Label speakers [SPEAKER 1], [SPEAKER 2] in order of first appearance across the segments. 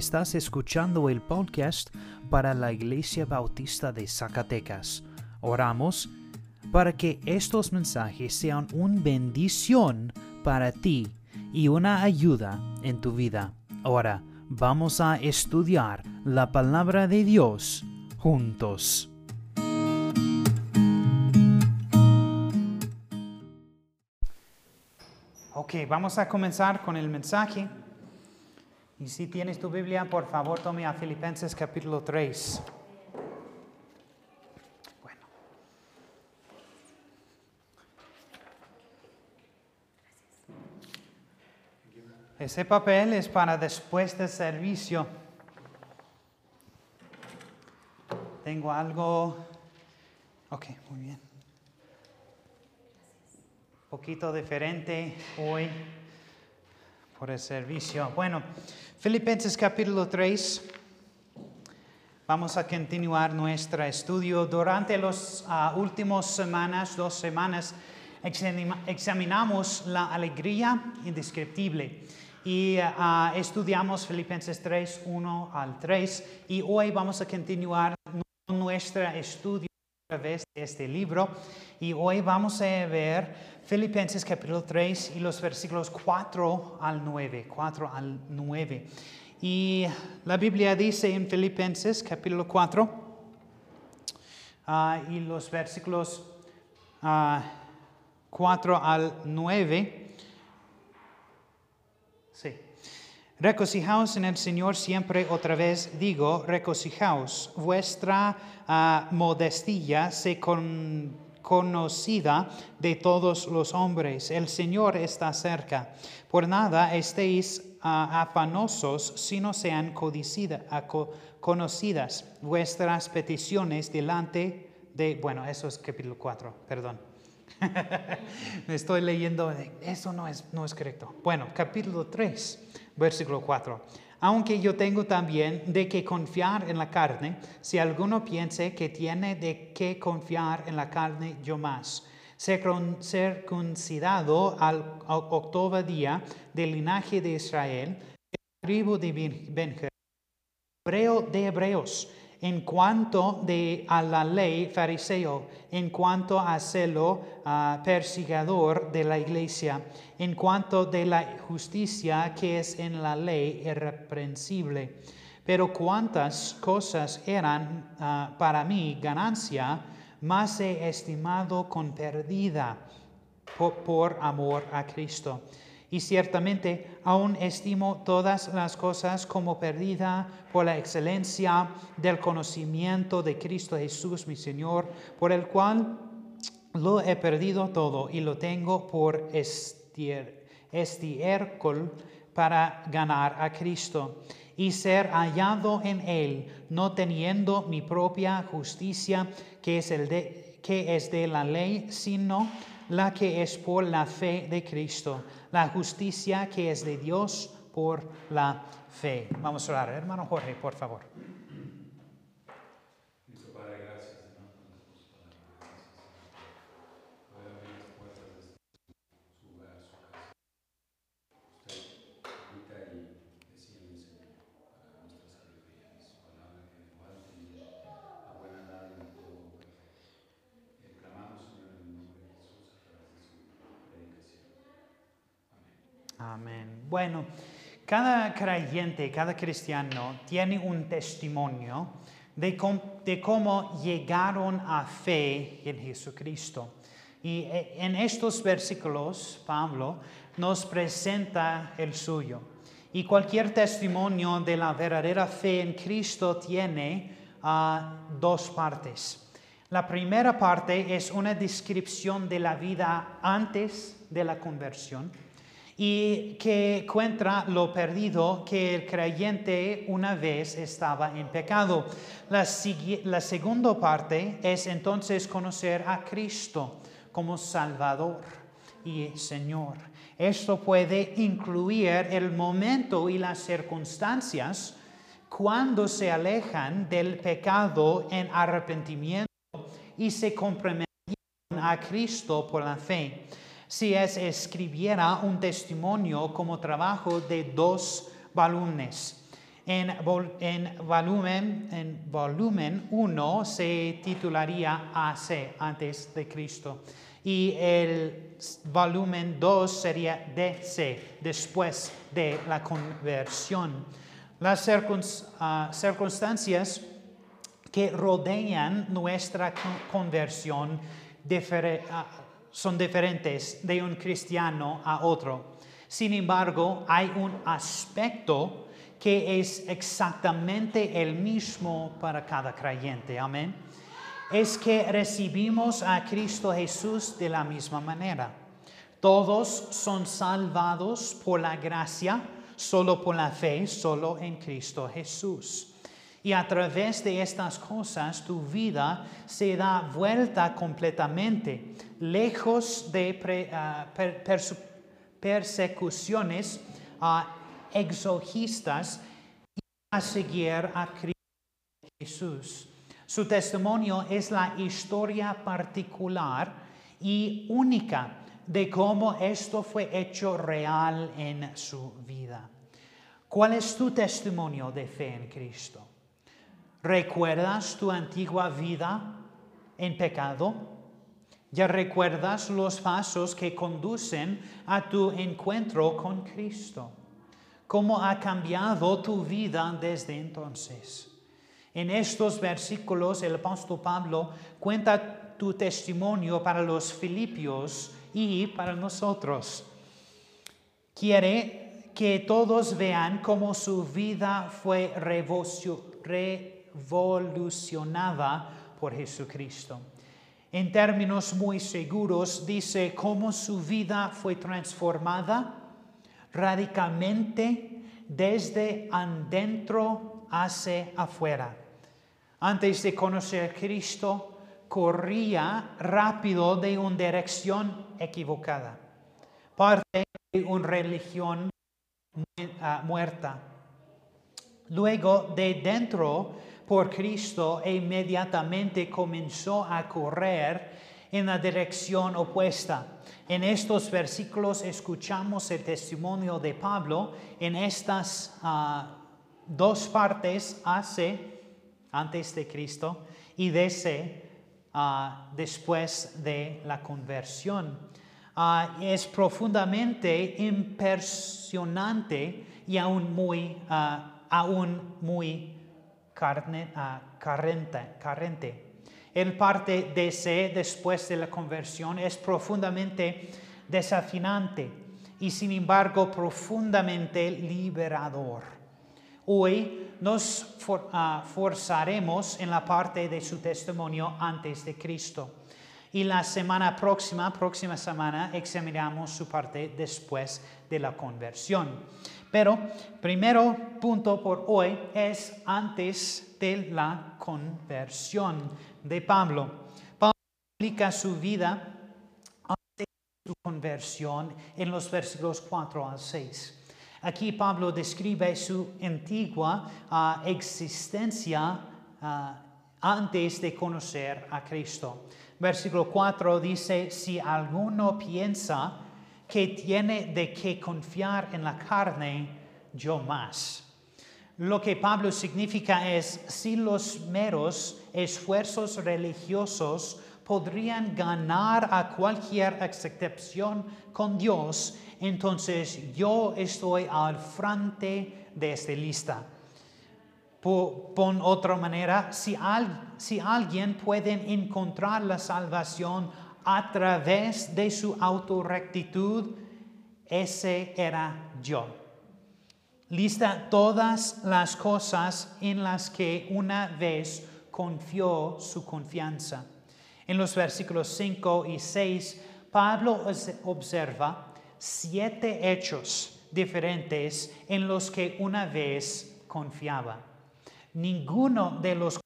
[SPEAKER 1] Estás escuchando el podcast para la Iglesia Bautista de Zacatecas. Oramos para que estos mensajes sean una bendición para ti y una ayuda en tu vida. Ahora vamos a estudiar la palabra de Dios juntos. Ok, vamos a comenzar con el mensaje. Y si tienes tu Biblia, por favor, tome a Filipenses capítulo 3. Bueno. Ese papel es para después del servicio. Tengo algo... Ok, muy bien. Un poquito diferente hoy por el servicio. Bueno, Filipenses capítulo 3. Vamos a continuar nuestro estudio. Durante las uh, últimas semanas, dos semanas, examinamos la alegría indescriptible y uh, estudiamos Filipenses 3, 1 al 3 y hoy vamos a continuar nuestro estudio través de este libro y hoy vamos a ver Filipenses capítulo 3 y los versículos 4 al 9, 4 al 9. Y la Biblia dice en Filipenses capítulo 4 uh, y los versículos uh, 4 al 9. Sí. Regocijaos en el Señor siempre, otra vez digo, regocijaos. Vuestra uh, modestia se con conocida de todos los hombres. El Señor está cerca. Por nada estéis ah, afanosos si no sean conocidas vuestras peticiones delante de... Bueno, eso es capítulo 4, perdón. Me estoy leyendo, eso no es, no es correcto. Bueno, capítulo 3, versículo 4 aunque yo tengo también de que confiar en la carne, si alguno piense que tiene de qué confiar en la carne, yo más. Circuncidado al octavo día del linaje de Israel, tribu de Benjamín, hebreo de hebreos, en cuanto de, a la ley fariseo, en cuanto a celo uh, persigador de la iglesia, en cuanto de la justicia que es en la ley irreprensible. Pero cuantas cosas eran ah, para mí ganancia, más he estimado con perdida por amor a Cristo y ciertamente aún estimo todas las cosas como perdida por la excelencia del conocimiento de Cristo Jesús, mi Señor, por el cual lo he perdido todo y lo tengo por estiércol para ganar a Cristo y ser hallado en Él, no teniendo mi propia justicia que es, que es de la ley, sino la que es por la fe de Cristo la justicia que es de Dios por la fe. Vamos a orar. Hermano Jorge, por favor. Amén. Bueno, cada creyente, cada cristiano tiene un testimonio de, cómo, llegaron a fe en Jesucristo. Y eh, en estos versículos, Pablo nos presenta el suyo. Y cualquier testimonio de la verdadera fe en Cristo tiene ah, dos partes. La primera parte es una descripción de la vida antes de la conversión y que encuentra lo perdido que el creyente una vez estaba en pecado. La, la segunda parte es entonces conocer a Cristo como Salvador y Señor. Esto puede incluir el momento y las circunstancias cuando se alejan del pecado en arrepentimiento y se comprometen a Cristo por la fe si es escribiera un testimonio como trabajo de dos balones. En, en, volumen, en volumen 1 se titularía AC, antes de Cristo. Y el volumen 2 sería DC, después de la conversión. Las ah, circunstancias que rodean nuestra conversión ah, son diferentes de un cristiano a otro. Sin embargo, hay un aspecto que es exactamente el mismo para cada creyente. Amén. Es que recibimos a Cristo Jesús de la misma manera. Todos son salvados por la gracia, solo por la fe, solo en Cristo Jesús. Y a través de estas cosas tu vida se da vuelta completamente, lejos de ah, persecuciones uh, exogistas y a seguir a Cristo Jesús. Su testimonio es la historia particular y única de cómo esto fue hecho real en su vida. ¿Cuál es tu testimonio de fe en Cristo? ¿Recuerdas tu antigua vida en pecado? ¿Ya recuerdas los pasos que conducen a tu encuentro con Cristo? ¿Cómo ha cambiado tu vida desde entonces? En estos versículos el apóstol Pablo cuenta tu testimonio para los filipios y para nosotros. Quiere que todos vean cómo su vida fue revolucionada evolucionada por Jesucristo. En términos muy seguros, dice cómo su vida fue transformada radicalmente desde adentro hacia afuera. Antes de conocer a Cristo, corría rápido de una dirección equivocada, parte de una religión ah, muerta. Luego de dentro por Cristo e inmediatamente comenzó a correr en la dirección opuesta. En estos versículos escuchamos el testimonio de Pablo en estas ah, dos partes, hace, antes de Cristo, y desde, uh, después de la conversión. Ah, es profundamente impresionante y aún muy, aún muy carente, carente. El parte de ser después de la conversión es profundamente desafinante y sin embargo profundamente liberador. Hoy nos ah, forzaremos en la parte de su testimonio antes de Cristo. Y la semana próxima, próxima semana, examinamos su parte después de la conversión. Pero primero punto por hoy es antes de la conversión de Pablo. Pablo explica su vida antes de su conversión en los versículos 4 al 6. Aquí Pablo describe su antigua ah, existencia ah, antes de conocer a Cristo. Versículo 4 dice, si alguno piensa que tiene de qué confiar en la carne, yo más. Lo que Pablo significa es, si los meros esfuerzos religiosos podrían ganar a cualquier excepción con Dios, entonces yo estoy al frente de esta lista. Por, otra manera, si, si alguien puede encontrar la salvación a través de su autorrectitud, ese era yo. Lista todas las cosas en las que una vez confió su confianza. En los versículos 5 y 6, Pablo observa siete hechos diferentes en los que una vez confiaba. Ninguno de los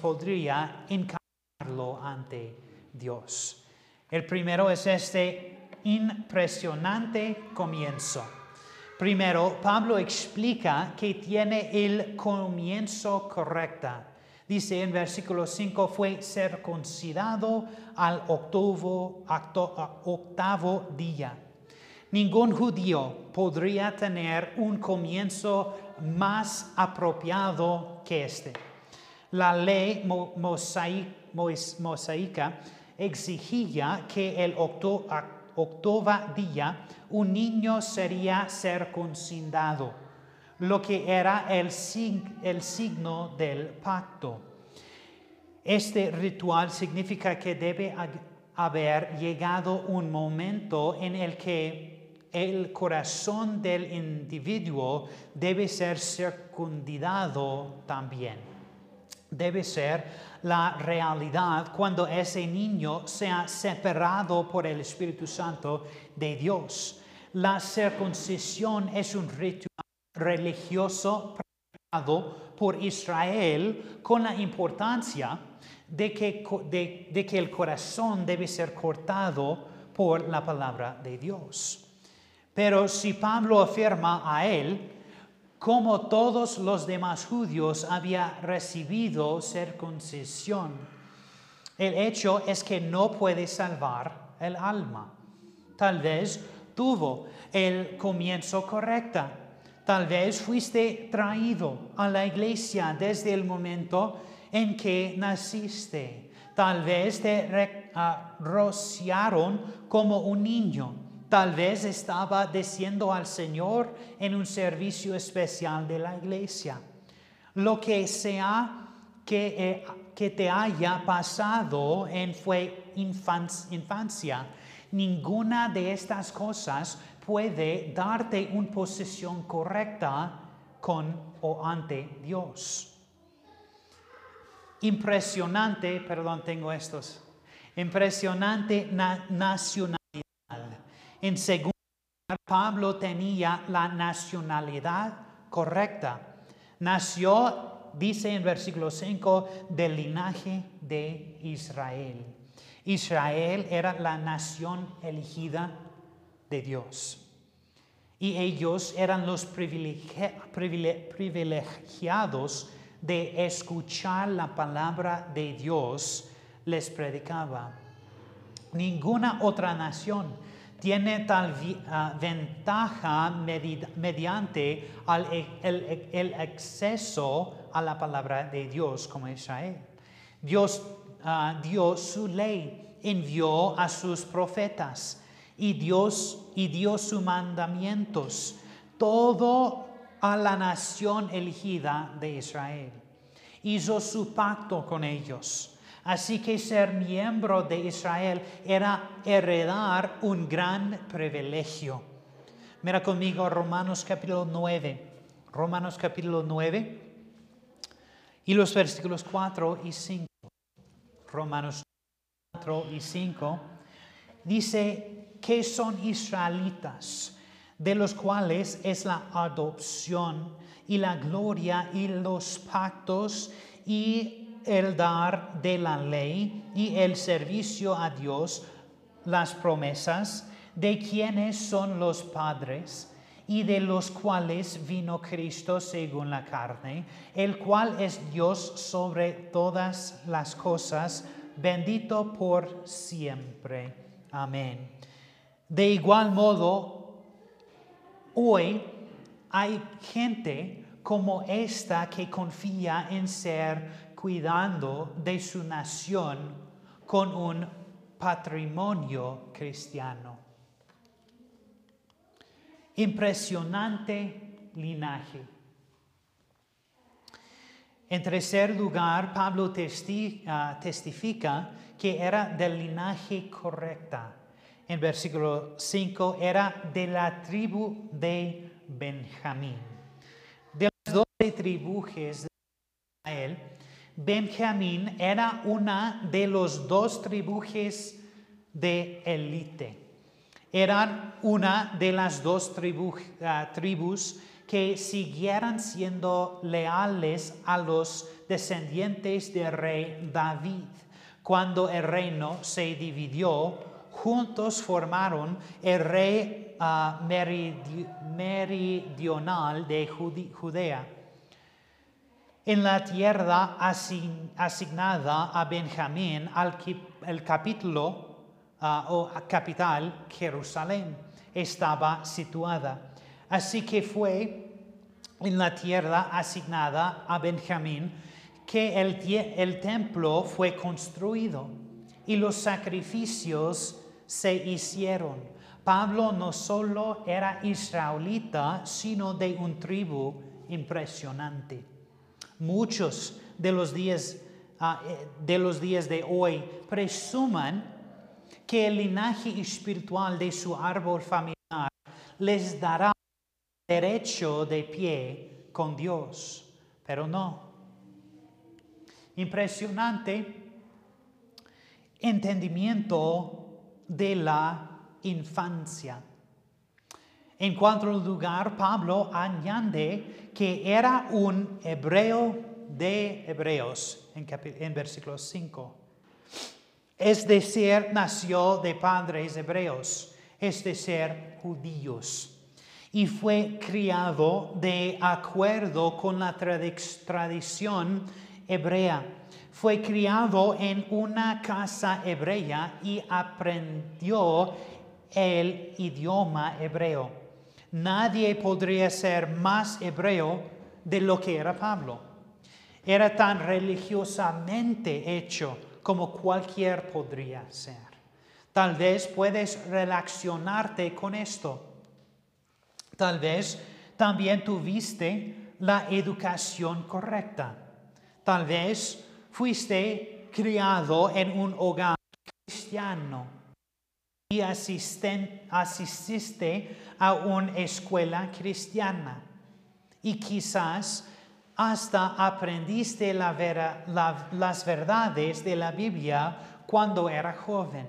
[SPEAKER 1] podría encargarlo ante Dios. El primero es este impresionante comienzo. Primero, Pablo explica que tiene el comienzo correcto. Dice en versículo 5, fue circuncidado al octavo día. Ningún judío podría tener un comienzo más apropiado que este. La ley mosaica exigía que el octava día un niño sería circuncidado, lo que era el, el signo del pacto. Este ritual significa que debe haber llegado un momento en el que el corazón del individuo debe ser circundado también. Debe ser la realidad cuando ese niño sea separado por el Espíritu Santo de Dios. La circuncisión es un ritual religioso practicado por Israel con la importancia de que, de, que el corazón debe ser cortado por la palabra de Dios. Pero si Pablo afirma a él, como todos los demás judíos había recibido circuncisión, el hecho es que no puede salvar el alma. Tal vez tuvo el comienzo correcta. Tal vez fuiste traído a la iglesia desde el momento en que naciste. Tal vez te ah, rociaron como un niño. Tal vez estaba diciendo al Señor en un servicio especial de la iglesia. Lo que sea que, eh, que te haya pasado en fue infancia, ninguna de estas cosas puede darte una posición correcta con o ante Dios impresionante, perdón, tengo estos, impresionante nacionalidad. En segundo Pablo tenía la nacionalidad correcta. Nació, dice en versículo 5, del linaje de Israel. Israel era la nación elegida de Dios. Y ellos eran los privilegiados de escuchar la palabra de Dios les predicaba. Ninguna otra nación tiene tal ah, ventaja mediante e, el, el, acceso a la palabra de Dios como Israel. Dios uh, dio su ley, envió a sus profetas y Dios y dio sus mandamientos. Todo a la nación elegida de Israel. Hizo su pacto con ellos. Así que ser miembro de Israel era heredar un gran privilegio. Mira conmigo Romanos capítulo 9. Romanos capítulo 9 y los versículos 4 y 5. Romanos 4 y 5 dice que son israelitas de los cuales es la adopción y la gloria y los pactos y el dar de la ley y el servicio a Dios, las promesas de quienes son los padres y de los cuales vino Cristo según la carne, el cual es Dios sobre todas las cosas, bendito por siempre. Amén. De igual modo, Hoy hay gente como esta que confía en ser cuidando de su nación con un patrimonio cristiano. Impresionante linaje. En tercer lugar, Pablo ah, testifica que era del linaje correcta en versículo 5 era de la tribu de Benjamín. De las doce tribus de Israel, Benjamín era una de los dos tribus de élite. Eran una de las dos ah, tribus que siguieran siendo leales a los descendientes del rey David cuando el reino se dividió juntos formaron el rey ah, meridional de Judea. En la tierra asignada a Benjamín, el capítulo ah, o capital, Jerusalén, estaba situada. Así que fue en la tierra asignada a Benjamín que el, el templo fue construido y los sacrificios se hicieron. Pablo no solo era israelita, sino de un tribu impresionante. Muchos de los días, ah, eh, de, los días de hoy presuman que el linaje espiritual de su árbol familiar les dará derecho de pie con Dios, pero no. Impresionante entendimiento de la infancia. En cuanto al lugar, Pablo añade que era un hebreo de hebreos en, en versículo 5. Es decir, nació de padres hebreos, es decir, judíos y fue criado de acuerdo con la tradición hebrea. Fue criado en una casa hebrea y aprendió el idioma hebreo. Nadie podría ser más hebreo de lo que era Pablo. Era tan religiosamente hecho como cualquier podría ser. Tal vez puedes relacionarte con esto. Tal vez también tuviste la educación correcta. Tal vez fuiste criado en un hogar cristiano y asististe a una escuela cristiana. Y quizás hasta aprendiste las verdades de la Biblia cuando era joven.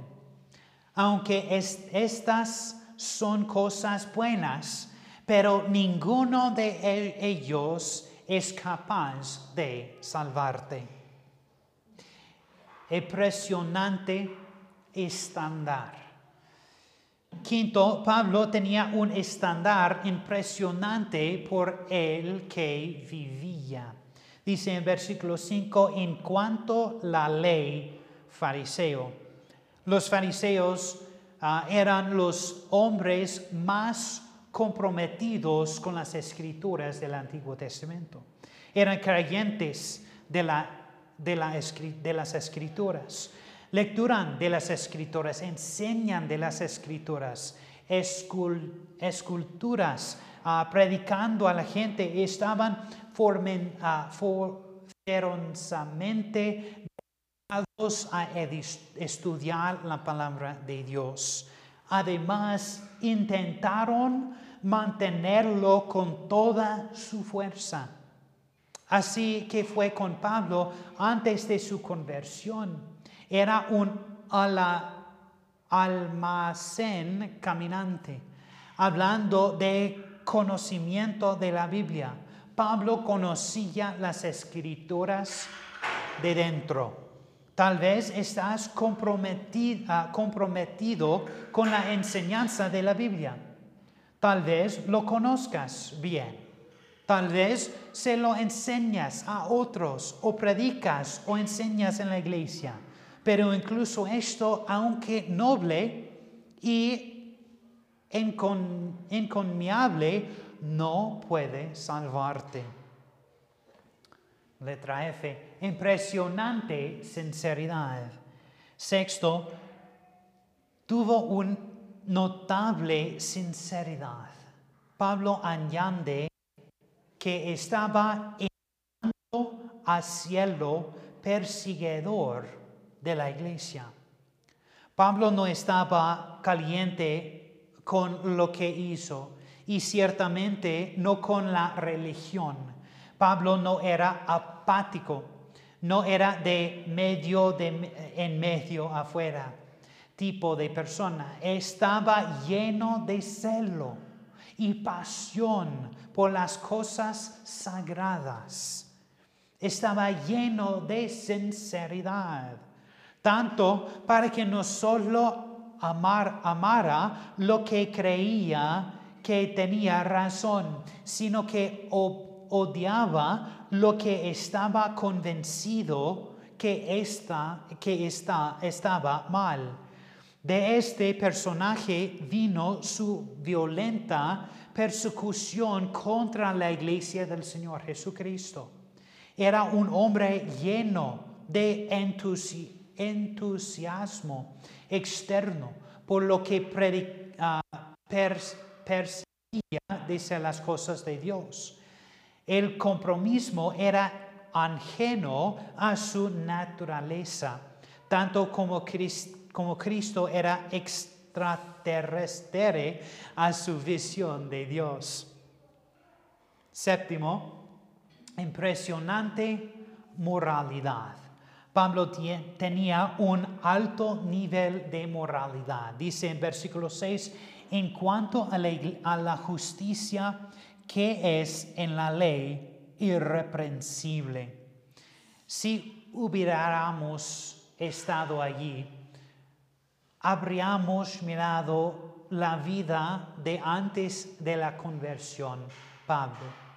[SPEAKER 1] Aunque estas son cosas buenas, pero ninguno de ellos es capaz de salvarte. Impresionante estándar. Quinto, Pablo tenía un estándar impresionante por el que vivía. Dice en versículo 5, en cuanto la ley fariseo. Los fariseos ah, eran los hombres más comprometidos con las escrituras del Antiguo Testamento. Eran creyentes de, la, de, las escrituras. Lecturan de las escrituras, enseñan de las escrituras, esculturas, ah, predicando a la gente, estaban formen, uh, a estudiar la palabra de Dios. Además, intentaron mantenerlo con toda su fuerza. Así que fue con Pablo antes de su conversión. Era un almacén caminante, hablando de conocimiento de la Biblia. Pablo conocía las escrituras de dentro. Tal vez estás comprometido con la enseñanza de la Biblia. Tal vez lo conozcas bien. Tal vez se lo enseñas a otros o predicas o enseñas en la iglesia. Pero incluso esto, aunque noble y encomiable, no puede salvarte. Letra F. Impresionante sinceridad. Sexto, tuvo un notable sinceridad. Pablo añade que estaba entrando a cielo perseguidor de la iglesia. Pablo no estaba caliente con lo que hizo y ciertamente no con la religión. Pablo no era apático, no era de medio de, en medio afuera tipo de persona. Estaba lleno de celo y pasión por las cosas sagradas. Estaba lleno de sinceridad, tanto para que no solo amar, amara lo que creía que tenía razón, sino que odiaba lo que estaba convencido que, esta, que estaba mal De este personaje vino su violenta persecución contra la iglesia del Señor Jesucristo. Era un hombre lleno de entusiasmo externo, por lo que uh, perseguía las cosas de Dios. El compromiso era ajeno a su naturaleza, tanto como Cristo era extraterrestre a su visión de Dios. Séptimo, impresionante moralidad. Pablo tenía un alto nivel de moralidad. Dice en versículo 6, en cuanto a la, justicia que es en la ley irreprensible. Si hubiéramos estado allí, habríamos mirado la vida de antes de la conversión, Pablo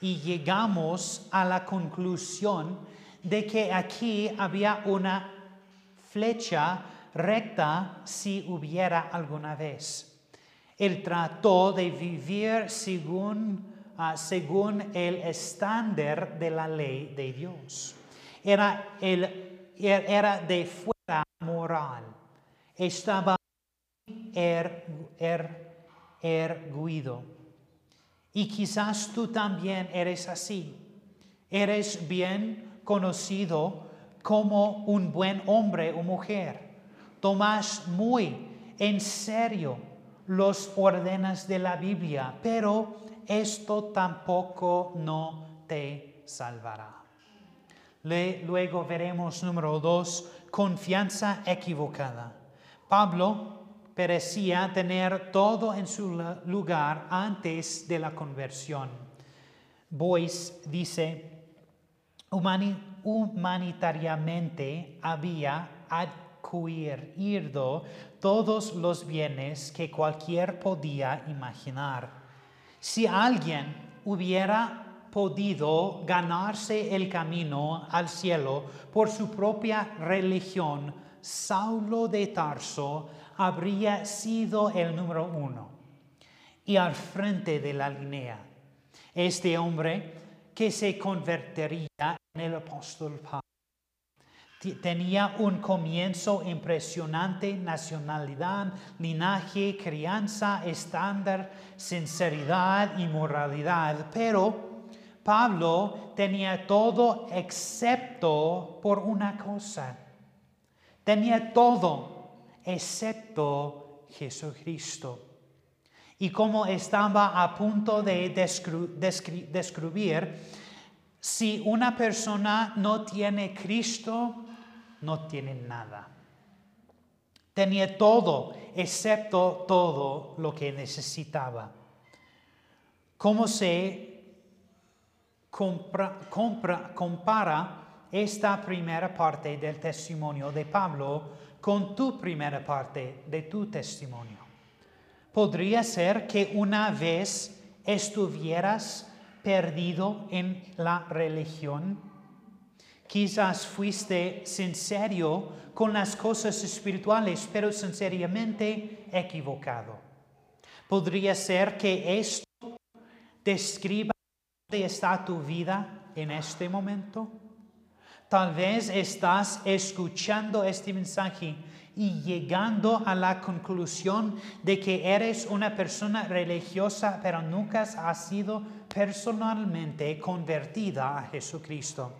[SPEAKER 1] y llegamos a la conclusión de que aquí había una flecha recta si hubiera alguna vez. Él trató de vivir según, ah, según el estándar de la ley de Dios. Era, el, era de fuera moral. Estaba er, er, erguido. Y quizás tú también eres así. Eres bien conocido como un buen hombre o mujer. Tomas muy en serio los órdenes de la Biblia, pero esto tampoco no te salvará. luego veremos número dos, confianza equivocada. Pablo parecía tener todo en su lugar antes de la conversión. Boyce dice, humanitariamente había adquirido todos los bienes que cualquier podía imaginar. Si alguien hubiera podido ganarse el camino al cielo por su propia religión, Saulo de Tarso habría sido el número uno y al frente de la línea. Este hombre que se convertiría en el apóstol Pablo tenía un comienzo impresionante, nacionalidad, linaje, crianza, estándar, sinceridad y moralidad, pero Pablo tenía todo excepto por una cosa. Tenía todo excepto Jesucristo. Y como estaba a punto de describir, si una persona no tiene Cristo, no tiene nada. Tenía todo, excepto todo lo que necesitaba. ¿Cómo se compara esta primera parte del testimonio de Pablo con tu primera parte de tu testimonio. Podría ser que una vez estuvieras perdido en la religión. Quizás fuiste sincero con las cosas espirituales, pero sinceramente equivocado. Podría ser que esto describa dónde está tu vida en este momento. Tal vez estás escuchando este mensaje y llegando a la conclusión de que eres una persona religiosa, pero nunca has sido personalmente convertida a Jesucristo.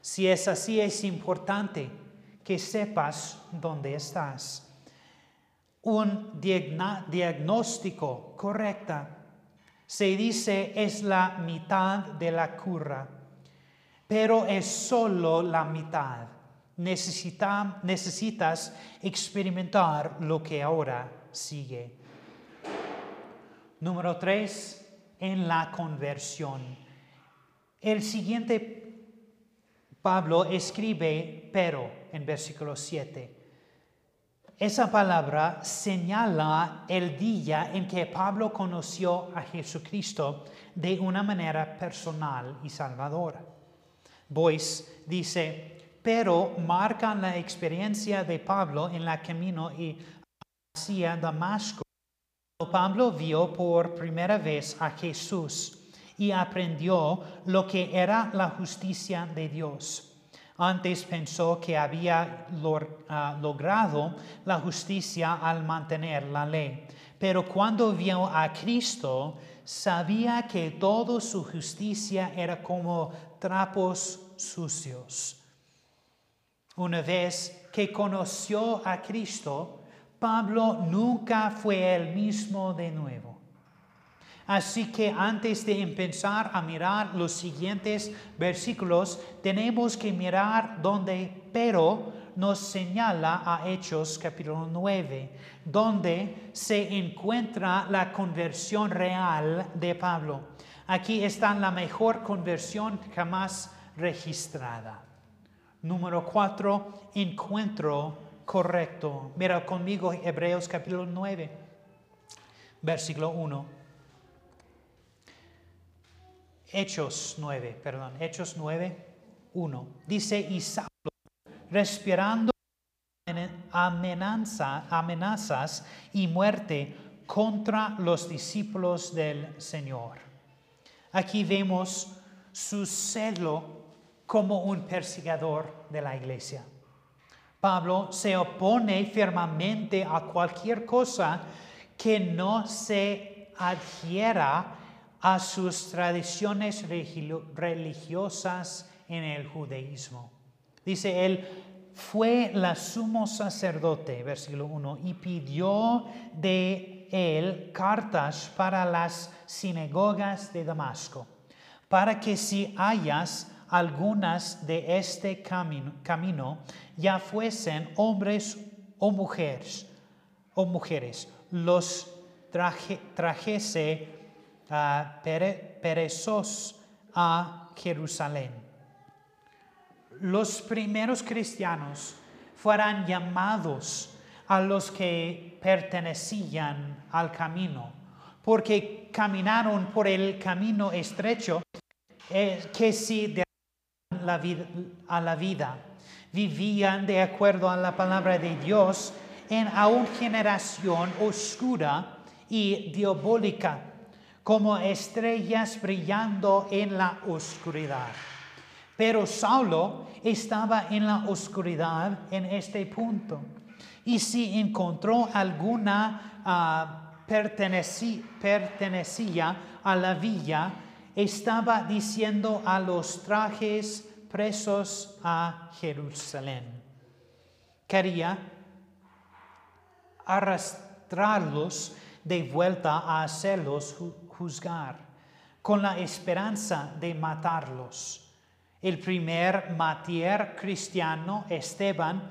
[SPEAKER 1] Si es así, es importante que sepas dónde estás. Un diagnóstico correcto se dice es la mitad de la cura pero es solo la mitad. Necesitas experimentar lo que ahora sigue. Número tres, en la conversión. El siguiente, Pablo escribe pero en versículo 7. Esa palabra señala el día en que Pablo conoció a Jesucristo de una manera personal y salvadora. Boyce dice, pero marcan la experiencia de Pablo en la camino y hacia Damasco. Pablo vio por primera vez a Jesús y aprendió lo que era la justicia de Dios. Antes pensó que había ah, logrado la justicia al mantener la ley, pero cuando vio a Cristo, sabía que toda su justicia era como trapos sucios. Una vez que conoció a Cristo, Pablo nunca fue el mismo de nuevo. Así que antes de empezar a mirar los siguientes versículos, tenemos que mirar donde pero nos señala a Hechos capítulo 9, donde se encuentra la conversión real de Pablo. Aquí está la mejor conversión jamás registrada. Número 4, encuentro correcto. Mira conmigo Hebreos capítulo 9, versículo 1. Hechos 9, perdón, Hechos 9, 1. Dice, y respirando amenaza, amenazas y muerte contra los discípulos del Señor. Aquí vemos su celo como un perseguidor de la iglesia. Pablo se opone firmemente a cualquier cosa que no se adhiera a sus tradiciones religiosas en el judaísmo. Dice él, fue la sumo sacerdote, versículo 1, y pidió de él cartas para las sinagogas de Damasco, para que si hayas algunas de este camino, ya fuesen hombres o mujeres, o mujeres los trajese perezos a Jerusalén. Los primeros cristianos fueran llamados a los que pertenecían al camino, porque caminaron por el camino estrecho eh, que si de la vida, a la vida. Vivían de acuerdo a la palabra de Dios en una generación oscura y diabólica, como estrellas brillando en la oscuridad. Pero Saulo estaba en la oscuridad en este punto. Y si encontró alguna uh, pertenecía a la villa, estaba diciendo a los trajes presos a Jerusalén. Quería arrastrarlos de vuelta a hacerlos juzgar, con la esperanza de matarlos. El primer matier cristiano, Esteban,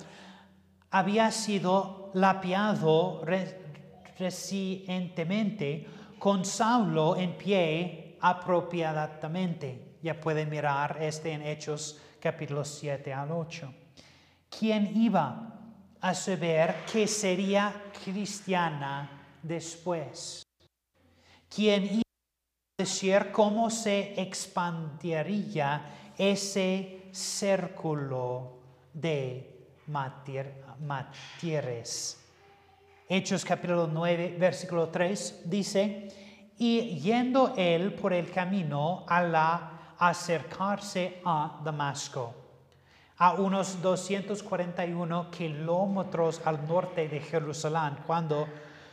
[SPEAKER 1] había sido lapiado recientemente con Saulo en pie apropiadamente. Ya pueden mirar este en Hechos capítulo 7 al 8. ¿Quién iba a saber que sería cristiana después? ¿Quién iba a decir cómo se expandiría ese círculo de matieres? Hechos capítulo 9, versículo 3 dice, y yendo él por el camino a la acercarse a Damasco, a unos 241 kilómetros al norte de Jerusalén, cuando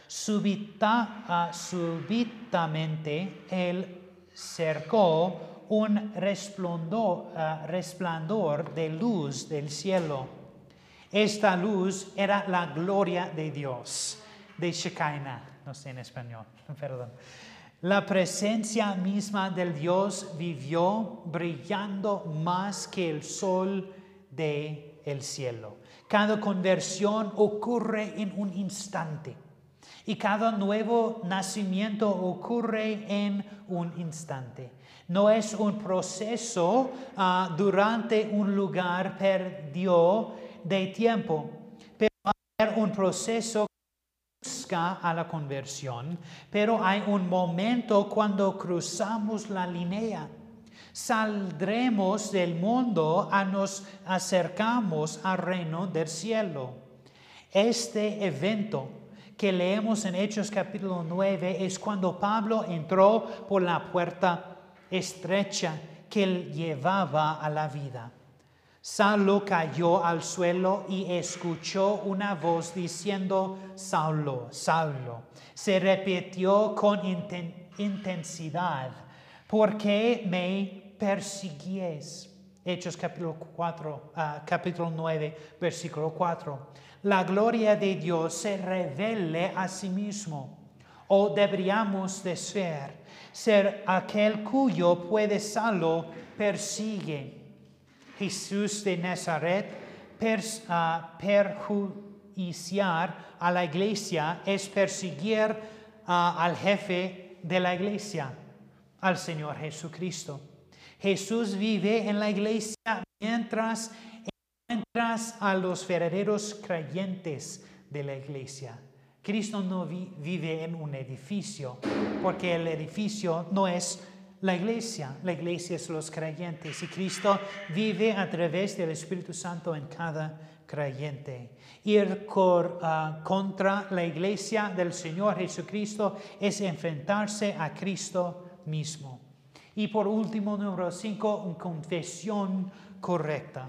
[SPEAKER 1] súbita, uh, súbitamente él cercó un resplandor, uh, resplandor de luz del cielo. Esta luz era la gloria de Dios, de Shekinah, no sé en español, perdón. La presencia misma del Dios vivió brillando más que el sol del el cielo. Cada conversión ocurre en un instante y cada nuevo nacimiento ocurre en un instante. No es un proceso ah, durante un lugar perdido de tiempo, pero un proceso a la conversión, pero hay un momento cuando cruzamos la línea. Saldremos del mundo a nos acercamos al reino del cielo. Este evento que leemos en Hechos capítulo 9 es cuando Pablo entró por la puerta estrecha que llevaba a la vida. Saulo cayó al suelo y escuchó una voz diciendo, Saulo, Saulo. Se repitió con intensidad, ¿por qué me persigues? Hechos capítulo 4, ah, capítulo 9, versículo 4. La gloria de Dios se revele a sí mismo, o deberíamos de ser, ser aquel cuyo puede salvo persigue. Jesús de Nazaret ah, perjuiciar a la iglesia es perseguir ah, al jefe de la iglesia, al Señor Jesucristo. Jesús vive en la iglesia mientras encuentras a los verdaderos creyentes de la iglesia. Cristo no vive en un edificio, porque el edificio no es la iglesia, la iglesia es los creyentes y Cristo vive a través del Espíritu Santo en cada creyente. Ir ah, contra la iglesia del Señor Jesucristo es enfrentarse a Cristo mismo. Y por último, número cinco, una confesión correcta.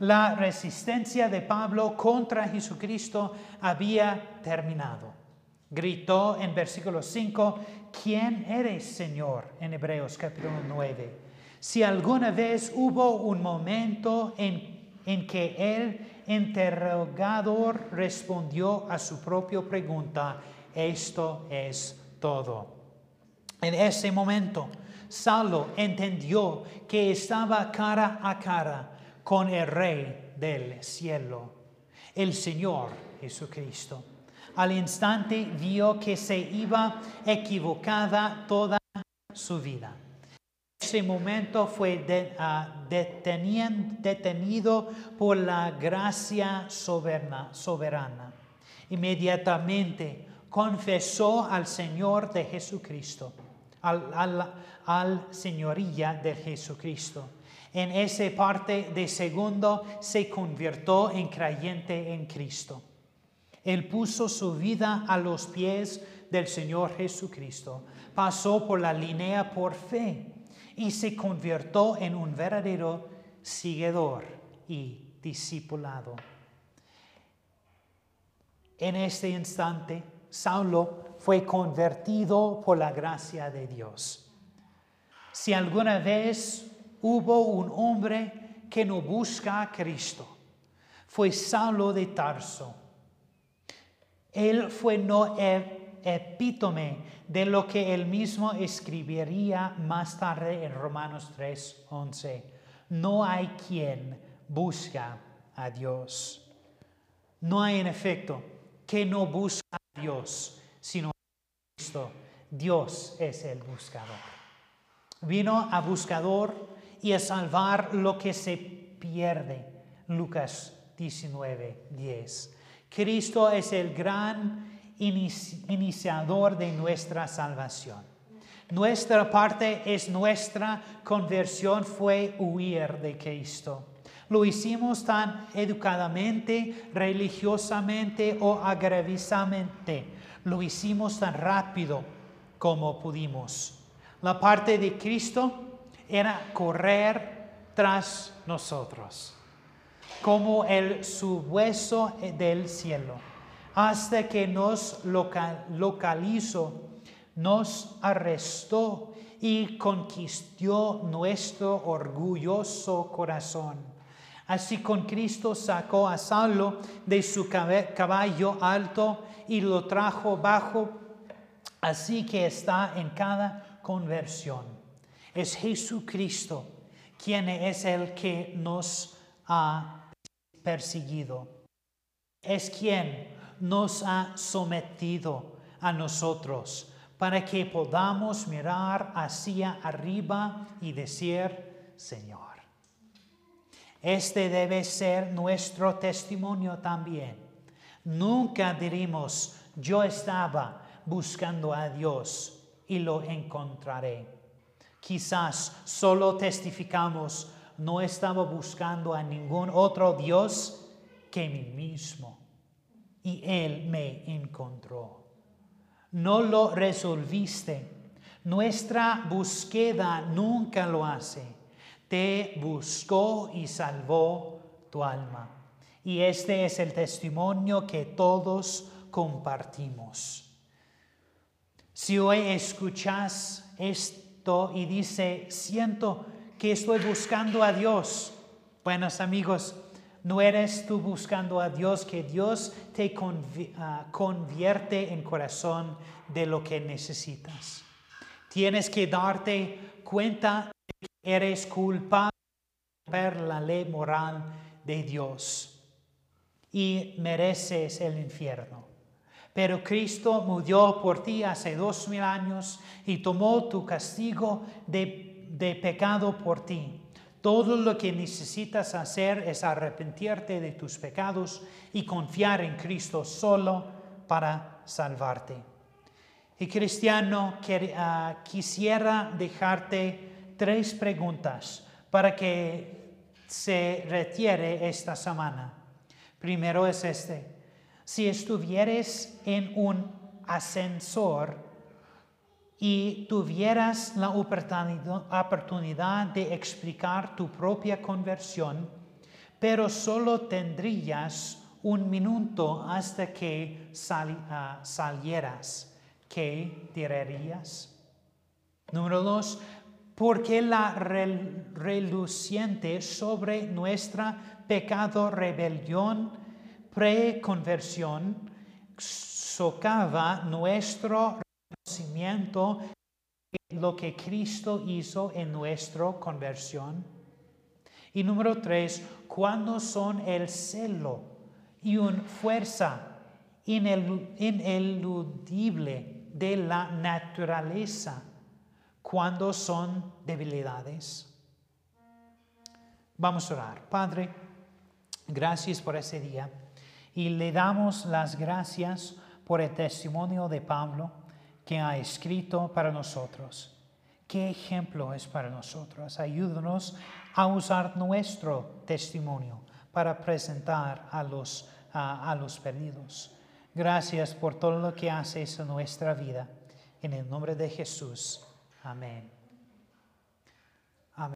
[SPEAKER 1] La resistencia de Pablo contra Jesucristo había terminado. Gritó en versículo 5, ¿quién eres, Señor? En Hebreos capítulo 9. Si alguna vez hubo un momento en, en que el interrogador respondió a su propia pregunta, esto es todo. En ese momento, Saulo entendió que estaba cara a cara con el Rey del cielo, el Señor Jesucristo. Al instante vio que se iba equivocada toda su vida. Ese momento fue ah, detenido por la gracia soberana. soberana. Inmediatamente confesó al Señor de Jesucristo al, señoría de Jesucristo. En esa parte de segundo se convirtió en creyente en Cristo. Él puso su vida a los pies del Señor Jesucristo, pasó por la línea por fe y se convirtió en un verdadero seguidor y discipulado. En este instante, Saulo fue convertido por la gracia de Dios. Si alguna vez hubo un hombre que no busca a Cristo, fue Saulo de Tarso. Él fue no epítome de lo que él mismo escribiría más tarde en Romanos 3:11. No hay quien busca a Dios. No hay en efecto que no busca a Dios sino Cristo. Dios es el buscador. Vino a buscador y a salvar lo que se pierde. Lucas 19, 10. Cristo es el gran iniciador de nuestra salvación. Nuestra parte es nuestra conversión fue huir de Cristo. Lo hicimos tan educadamente, religiosamente o agravisamente lo hicimos tan rápido como pudimos. La parte de Cristo era correr tras nosotros, como el subhueso del cielo, hasta que nos localizó, nos arrestó y conquistó nuestro orgulloso corazón. Así con Cristo sacó a Saulo de su caballo alto y lo trajo bajo, así que está en cada conversión. Es Jesucristo quien es el que nos ha perseguido. Es quien nos ha sometido a nosotros para que podamos mirar hacia arriba y decir, Señor. Este debe ser nuestro testimonio también Nunca diremos, yo estaba buscando a Dios y lo encontraré. Quizás solo testificamos, no estaba buscando a ningún otro Dios que mí mismo. y Él me encontró. No lo resolviste. Nuestra búsqueda nunca lo hace. Te buscó y salvó tu alma. Y este es el testimonio que todos compartimos. Si hoy escuchas esto y dice, siento que estoy buscando a Dios, buenos amigos, no eres tú buscando a Dios, que Dios te ah, convierte en corazón de lo que necesitas. Tienes que darte cuenta de que eres culpable de la ley moral de Dios y mereces el infierno. Pero Cristo murió por ti hace dos mil años y tomó tu castigo de, de pecado por ti. Todo lo que necesitas hacer es arrepentirte de tus pecados y confiar en Cristo solo para salvarte. Y cristiano, ah, quisiera dejarte tres preguntas para que se retire esta semana. Primero es este. Si estuvieres en un ascensor y tuvieras la oportunidad de explicar tu propia conversión, pero solo tendrías un minuto hasta que ah, salieras. ¿Qué dirías? Número dos, porque la reluciente sobre nuestra pecado, rebelión, preconversión, socava nuestro de lo que Cristo hizo en nuestra conversión. Y número tres, cuando son el celo y una fuerza ineludible de la naturaleza, cuando son debilidades. Vamos a orar. Padre, gracias por ese día y le damos las gracias por el testimonio de Pablo que ha escrito para nosotros. ¿Qué ejemplo es para nosotros? Ayúdanos a usar nuestro testimonio para presentar a los, a, los perdidos. Gracias por todo lo que haces en nuestra vida. En el nombre de Jesús. Amén.